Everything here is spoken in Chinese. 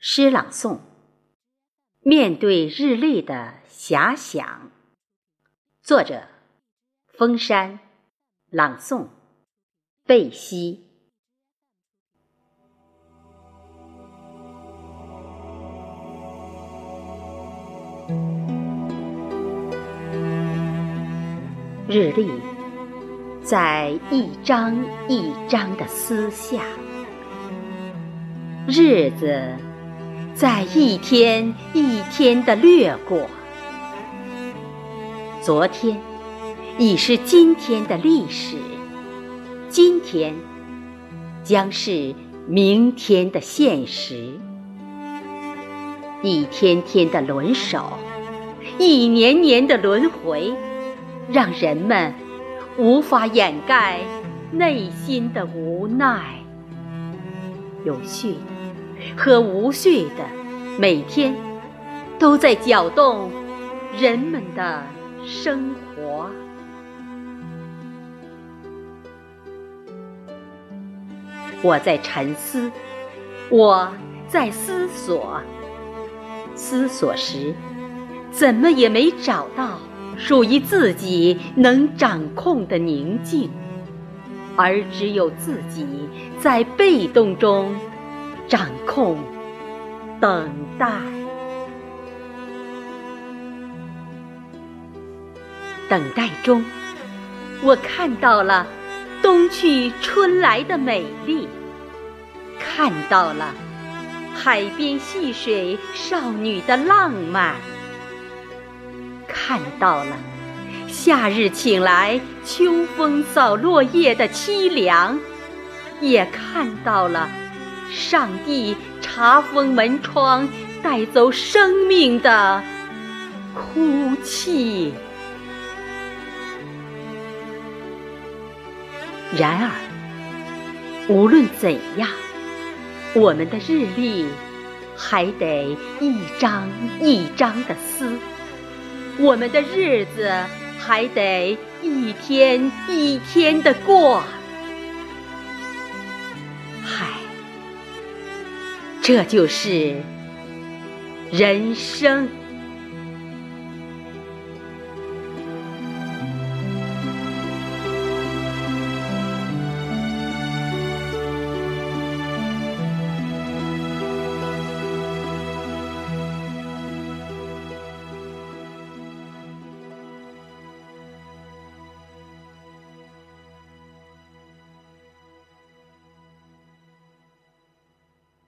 诗朗诵：面对日历的遐想。作者：风山。朗诵：贝西。日历在一张一张的撕下，日子。在一天一天的掠过，昨天已是今天的历史，今天将是明天的现实。一天天的轮守，一年年的轮回，让人们无法掩盖内心的无奈。有序。和无序的，每天都在搅动人们的生活。我在沉思，我在思索，思索时怎么也没找到属于自己能掌控的宁静，而只有自己在被动中。掌控，等待，等待中，我看到了冬去春来的美丽，看到了海边戏水少女的浪漫，看到了夏日请来秋风扫落叶的凄凉，也看到了。上帝查封门窗，带走生命的哭泣。然而，无论怎样，我们的日历还得一张一张的撕，我们的日子还得一天一天的过。这就是人生。